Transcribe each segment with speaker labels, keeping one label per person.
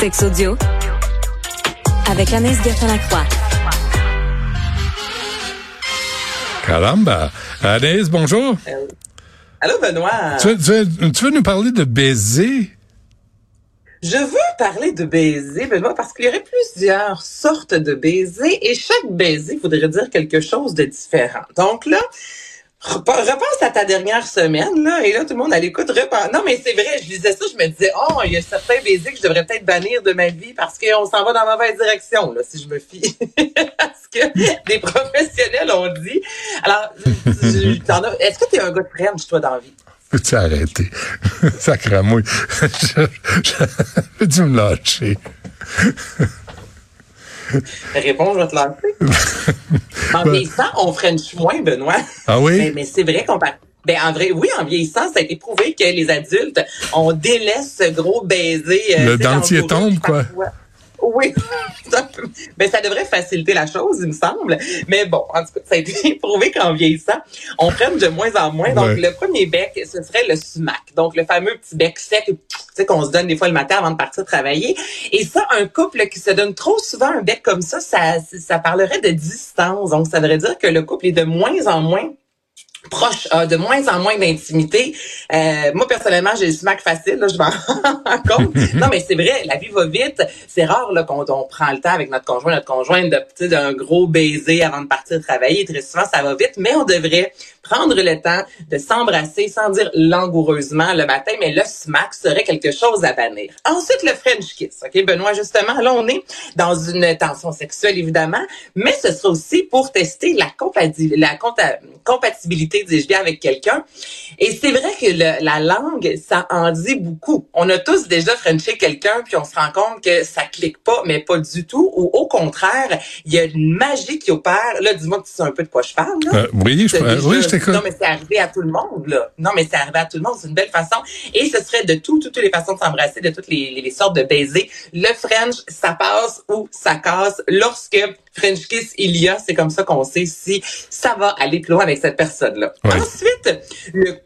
Speaker 1: Sex audio avec Anaïs Gertin-Lacroix.
Speaker 2: Caramba. Anaïs, bonjour.
Speaker 3: Allô, Benoît.
Speaker 2: Tu veux, tu veux- tu veux nous parler de baiser?
Speaker 3: Je veux parler de baiser, Benoît, parce qu'il y aurait plusieurs sortes de baisers et chaque baiser voudrait dire quelque chose de différent. Donc là, repense à ta dernière semaine, là, et là, tout le monde à l'écoute repense. Non, mais c'est vrai, je lisais ça, je me disais, oh, il y a certains baisers que je devrais peut-être bannir de ma vie parce qu'on s'en va dans la mauvaise direction, là, si je me fie à ce que des professionnels ont dit. Alors, est-ce que tu es un gars de French, toi, dans la vie?
Speaker 2: Peux-tu arrêter? Ça cramouille. Je- je- Peux-tu me lâcher?
Speaker 3: Réponds, je vais te lancer. en vieillissant, on French moins, Benoît.
Speaker 2: Ah oui?
Speaker 3: Mais, mais c'est vrai qu'on parle. Ben, en vrai, oui, en vieillissant, ça a été prouvé que les adultes, on délaisse ce gros baiser. euh,
Speaker 2: Le dentier tombe, quoi.
Speaker 3: parfois. Oui. ben, ça devrait faciliter la chose, il me semble. Mais bon, en tout cas, ça a été prouvé qu'en vieillissant, on prenne de moins en moins. Donc,
Speaker 2: Ouais.
Speaker 3: le premier bec, ce serait le sumac. Donc, le fameux petit bec sec, tu sais, qu'on se donne des fois le matin avant de partir travailler. Et ça, un couple qui se donne trop souvent un bec comme ça, ça, ça parlerait de distance. Donc, ça voudrait dire que le couple est de moins en moins proche, de moins en moins d'intimité. Euh, moi, personnellement, j'ai le smack facile, là, je m'en rends compte. Non, mais c'est vrai, la vie va vite. C'est rare là, qu'on on prend le temps avec notre conjoint, notre conjointe, de d'un gros baiser avant de partir travailler. Très souvent, ça va vite, mais on devrait prendre le temps de s'embrasser sans dire langoureusement le matin, mais le smack serait quelque chose à bannir. Ensuite, le French kiss. OK, Benoît, justement, là, on est dans une tension sexuelle, évidemment, mais ce sera aussi pour tester la, compati- la compatibilité, dis-je bien, avec quelqu'un. Et c'est vrai que le- la langue, ça en dit beaucoup. On a tous déjà frenché quelqu'un, puis on se rend compte que ça clique pas, mais pas du tout, ou au contraire, il y a une magie qui opère. Là, dis-moi que tu sais un peu de quoi je parle, là.
Speaker 2: Euh, oui, je,
Speaker 3: déjà-
Speaker 2: oui, je t'écoute.
Speaker 3: Non, mais c'est arrivé à tout le monde, là. Non, mais c'est arrivé à tout le monde. C'est une belle façon. Et ce serait de tout, toutes les façons de s'embrasser, de toutes les, les, les sortes de baisers. Le French, ça passe ou ça casse. Lorsque French kiss il y a, c'est comme ça qu'on sait si ça va aller plus loin avec cette personne-là.
Speaker 2: Ouais.
Speaker 3: Ensuite, le,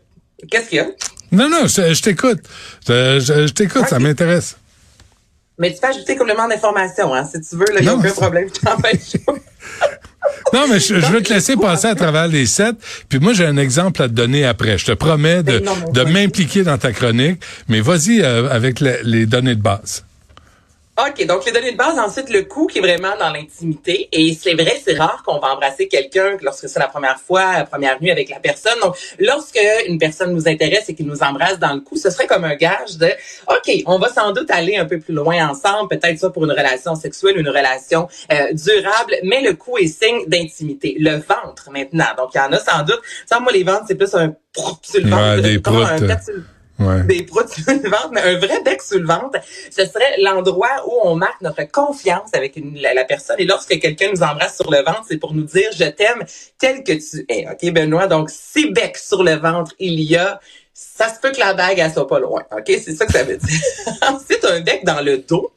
Speaker 3: qu'est-ce qu'il y a?
Speaker 2: Non, non, je, t'écoute. Je, t'écoute, ça m'intéresse.
Speaker 3: Mais tu peux ajouter complément d'information, hein, si tu veux, il n'y a aucun problème. Je t'empêche.
Speaker 2: Non, mais je, je vais te laisser passer à travers les sept. Puis moi, j'ai un exemple à te donner après. Je te promets de, de m'impliquer dans ta chronique. Mais vas-y euh, avec la- les données de base.
Speaker 3: OK, donc les données de base, ensuite le coup qui est vraiment dans l'intimité. Et c'est vrai, c'est rare qu'on va embrasser quelqu'un lorsque c'est la première fois, la première nuit avec la personne. Donc, lorsque une personne nous intéresse et qu'il nous embrasse dans le cou, ce serait comme un gage de OK, on va sans doute aller un peu plus loin ensemble, peut-être ça pour une relation sexuelle, une relation euh, durable, mais le cou est signe d'intimité. Le ventre maintenant, donc il y en a sans doute. Sans moi, les ventres, c'est plus un sur le
Speaker 2: Ouais,
Speaker 3: ventre,
Speaker 2: des
Speaker 3: comme un des proutes sur le ventre, mais un vrai bec sur le ventre, ce serait l'endroit où on marque notre confiance avec la, la personne. Et lorsque quelqu'un nous embrasse sur le ventre, c'est pour nous dire je t'aime tel que tu es. OK, Benoît? Donc, si bec sur le ventre il y a, ça se peut que la bague, elle soit pas loin. OK? C'est ça que ça veut dire. Ensuite, un bec dans le dos.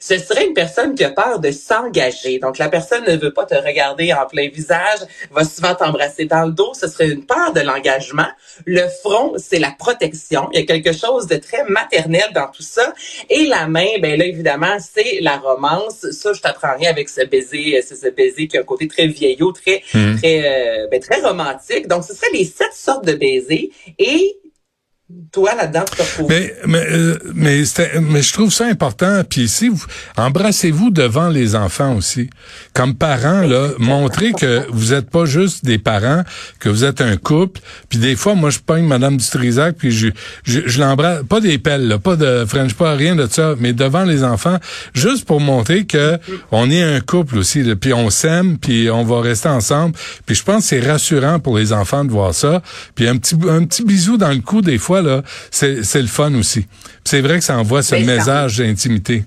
Speaker 3: Ce serait une personne qui a peur de s'engager. Donc, la personne ne veut pas te regarder en plein visage, va souvent t'embrasser dans le dos. Ce serait une peur de l'engagement. Le front, c'est la protection. Il y a quelque chose de très maternel dans tout ça. Et la main, ben là, évidemment, c'est la romance. Ça, je t'apprends rien avec ce baiser. C'est ce baiser qui a un côté très vieillot, très,
Speaker 2: Mhm.
Speaker 3: très, euh, ben, très romantique. Donc, ce serait les sept sortes de baisers. Et toi, là-dedans, tu te retrouves.
Speaker 2: Mais mais euh, mais, mais je trouve ça important. Puis ici, vous, embrassez-vous devant les enfants aussi. Comme parents, là, montrez que vous êtes pas juste des parents, que vous êtes un couple. Puis des fois, moi, je pogne Madame Dutrisac, puis je je, je l'embrasse, pas des pelles, là, pas de French, pas rien de ça, mais devant les enfants, juste pour montrer que on est un couple aussi. là, Puis on s'aime, puis on va rester ensemble. Puis je pense que c'est rassurant pour les enfants de voir ça. Puis un petit un petit bisou dans le cou des fois là, c'est le fun aussi. C'est vrai que ça envoie ce
Speaker 3: ça-
Speaker 2: message d'intimité.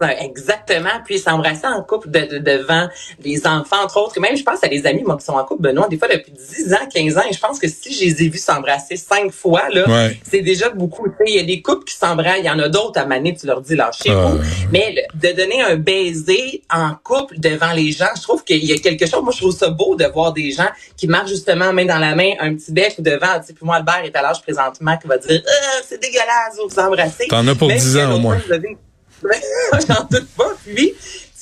Speaker 3: Exactement. Puis s'embrasser en couple de, de- devant les enfants, entre autres. Même, je pense à des amis, moi, qui sont en couple, Benoît, des fois depuis 10 ans, 15 ans. Et je pense que si je les ai vus s'embrasser cinq fois, là,
Speaker 2: Ouais.
Speaker 3: c'est déjà beaucoup. Tu sais, Il y a des couples qui s'embrassent. Il y en a d'autres à maner, tu leur dis lâchez-vous.
Speaker 2: Ah.
Speaker 3: Mais le- de donner un baiser en couple devant les gens, je trouve qu'il y a quelque chose. Moi, je trouve ça beau de voir des gens qui marchent justement main dans la main, un petit bec devant. Tu sais, puis moi, Albert est à l'âge présentement qui va dire, Ah, c'est dégueulasse, vous vous embrassez.
Speaker 2: T'en as pour
Speaker 3: Même
Speaker 2: 10
Speaker 3: si
Speaker 2: ans, au moins.
Speaker 3: J'en doute pas. Puis,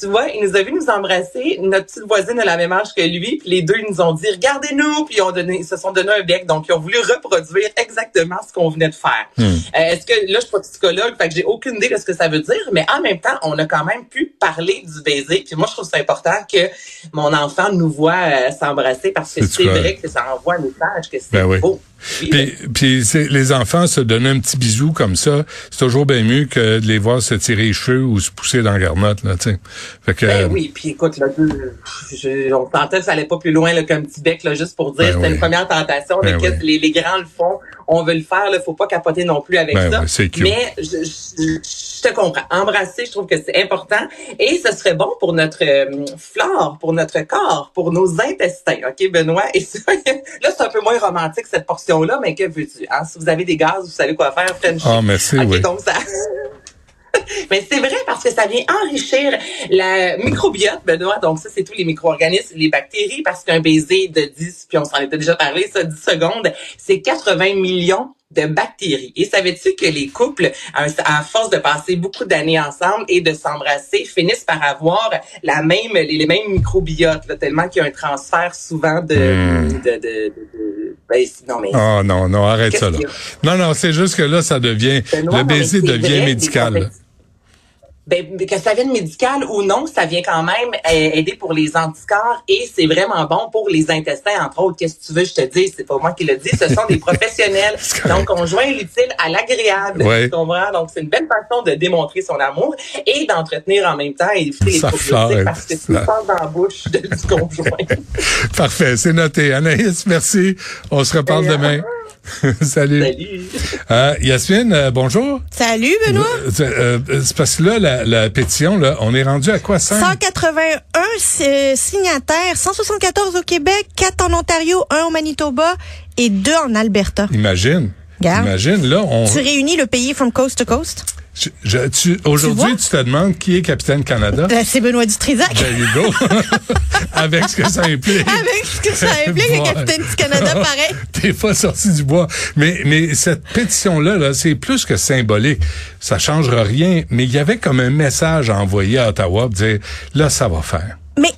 Speaker 3: tu vois, il nous a vu nous embrasser. Notre petite voisine a la même âge que lui. Puis les deux, ils nous ont dit, regardez-nous. Puis ils, ont donné, ils se sont donné un bec. Donc, ils ont voulu reproduire exactement ce qu'on venait de faire.
Speaker 2: Hmm.
Speaker 3: Euh, Est-ce que, là, je suis pas psychologue, fait que j'ai aucune idée de ce que ça veut dire. Mais en même temps, on a quand même pu parler du baiser. Puis moi, je trouve ça important que mon enfant nous voit euh, s'embrasser parce que
Speaker 2: C'est
Speaker 3: vrai que ça envoie un message que c'est
Speaker 2: Ben
Speaker 3: beau. Oui,
Speaker 2: Puis, les enfants se donner un petit bisou comme ça, c'est toujours bien mieux que de les voir se tirer les cheveux ou se pousser dans la garnotte, là, tu sais. Fait que,
Speaker 3: Ben oui, puis écoute, là, je, on sentait que ça allait pas plus loin là, qu'un petit bec, là, juste pour dire,
Speaker 2: Ben
Speaker 3: c'était
Speaker 2: oui.
Speaker 3: une première tentation,
Speaker 2: Ben
Speaker 3: mais que
Speaker 2: oui.
Speaker 3: les, les grands le font, on veut le faire, là, faut pas capoter non plus avec
Speaker 2: Ben
Speaker 3: ça.
Speaker 2: cute.
Speaker 3: mais je, je- je te comprends. Embrasser, je trouve que c'est important et ce serait bon pour notre euh, flore, pour notre corps, pour nos intestins, ok, Benoît? Et ça, là, c'est un peu moins romantique cette portion-là, mais que veux-tu hein? Si vous avez des gaz, vous savez quoi faire, Frenchie.
Speaker 2: Ah, merci,
Speaker 3: Ok,
Speaker 2: oui.
Speaker 3: donc ça. Mais c'est vrai parce que ça vient enrichir la microbiote, Benoît. Donc ça, c'est tous les micro-organismes, les bactéries, parce qu'un baiser de 10, puis on s'en était déjà parlé, ça, 10 secondes, c'est 80 millions de bactéries. Et savais-tu que les couples, à, force de passer beaucoup d'années ensemble et de s'embrasser, finissent par avoir la même, les, mêmes microbiotes, là, tellement qu'il y a un transfert souvent de...
Speaker 2: Hmm.
Speaker 3: de, de, de- ben, non, mais...
Speaker 2: Ah non, non, arrête ça là. Non, non, c'est juste que là, ça devient
Speaker 3: Benoît,
Speaker 2: le baiser devient
Speaker 3: vrai,
Speaker 2: médical.
Speaker 3: Ben, que ça vienne médical ou non, ça vient quand même euh, aider pour les anticorps et c'est vraiment bon pour les intestins, entre autres. Qu'est-ce que tu veux, je te dis, c'est pas moi qui le dis, ce sont des professionnels. Donc, on joint l'utile à l'agréable.
Speaker 2: Ouais.
Speaker 3: Tu comprends? Donc, c'est une belle façon de démontrer son amour et d'entretenir en même temps et éviter les probiotiques parce que tu passes dans la bouche de- du conjoint.
Speaker 2: Parfait, c'est noté. Anaïs, merci. On se reparle
Speaker 3: Et, euh,
Speaker 2: demain. Salut.
Speaker 3: Salut.
Speaker 2: Euh, Yasmine, euh, bonjour.
Speaker 4: Salut, Benoît.
Speaker 2: Euh, c'est euh, c'est parce que là, la, la pétition, là, on est rendu à quoi? 5?
Speaker 4: 181 euh, signataires, 174 au Québec, 4 en Ontario, 1 au Manitoba et 2 en Alberta.
Speaker 2: Imagine.
Speaker 4: Regarde.
Speaker 2: Imagine, là, on...
Speaker 4: Tu réunis le pays from coast to coast?
Speaker 2: je- je- tu- Aujourd'hui, tu te demandes qui est capitaine Canada?
Speaker 4: Euh, C'est Benoît Dutrisac.
Speaker 2: There you go. Avec ce que ça implique.
Speaker 4: Avec ce que ça implique, le capitaine du Canada, pareil.
Speaker 2: T'es pas sorti du bois. Mais, mais cette pétition-là, là, c'est plus que symbolique. Ça changera rien. Mais il y avait comme un message à envoyer à Ottawa pour dire, là, ça va faire.
Speaker 4: Mais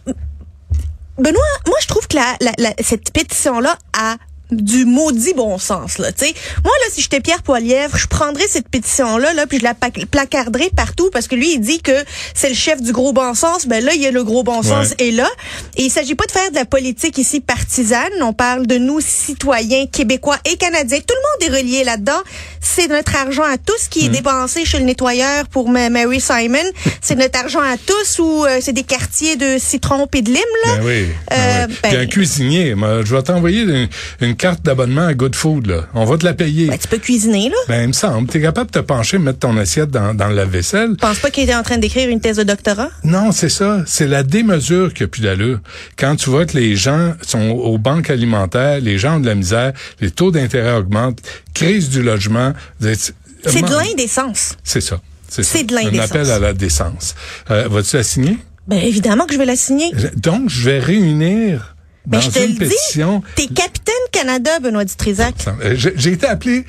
Speaker 4: Benoît, moi je trouve que la, la- la- cette pétition-là a du maudit bon sens là, tu sais. Moi là si j'étais Pierre Poilièvre, je prendrais cette pétition là là puis je la placarderais partout parce que lui il dit que c'est le chef du gros bon sens, ben là il y a le gros bon sens
Speaker 2: Ouais.
Speaker 4: est là et il s'agit pas de faire de la politique ici partisane, on parle de nous citoyens québécois et canadiens. Tout le monde est relié là-dedans. C'est notre argent à tous qui est dépensé chez le nettoyeur pour Ma- Mary Simon. c'est notre argent à tous ou euh, c'est des quartiers de citron et de lime là?
Speaker 2: Ben oui. ben
Speaker 4: Euh,
Speaker 2: oui.
Speaker 4: ben-
Speaker 2: un cuisinier, je vais t'envoyer une, une carte d'abonnement à Good Food, là. On va te la payer.
Speaker 4: Ben, tu peux cuisiner, là.
Speaker 2: Ben, il me semble. T'es capable de te pencher, mettre ton assiette dans, dans le lave-vaisselle.
Speaker 4: Je pense pas qu'il était en train d'écrire une thèse de doctorat?
Speaker 2: Non, c'est ça. C'est la démesure qui a plus d'allure. Quand tu vois que les gens sont aux banques alimentaires, les gens ont de la misère, les taux d'intérêt augmentent, crise du logement. C'est
Speaker 4: de l'indécence.
Speaker 2: C'est ça. C'est
Speaker 4: de l'indécence.
Speaker 2: Un appel à la décence. Euh, Vas-tu la signer?
Speaker 4: Ben, évidemment que je vais la signer.
Speaker 2: Donc, je vais réunir
Speaker 4: Ben,
Speaker 2: dans
Speaker 4: je te
Speaker 2: une
Speaker 4: le
Speaker 2: pétition.
Speaker 4: dis. T'es capitaine Canada, Benoît Dutrisac.
Speaker 2: Euh, J'ai été appelé,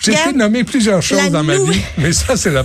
Speaker 2: j'ai été nommé plusieurs choses dans ma vie, mais ça, c'est la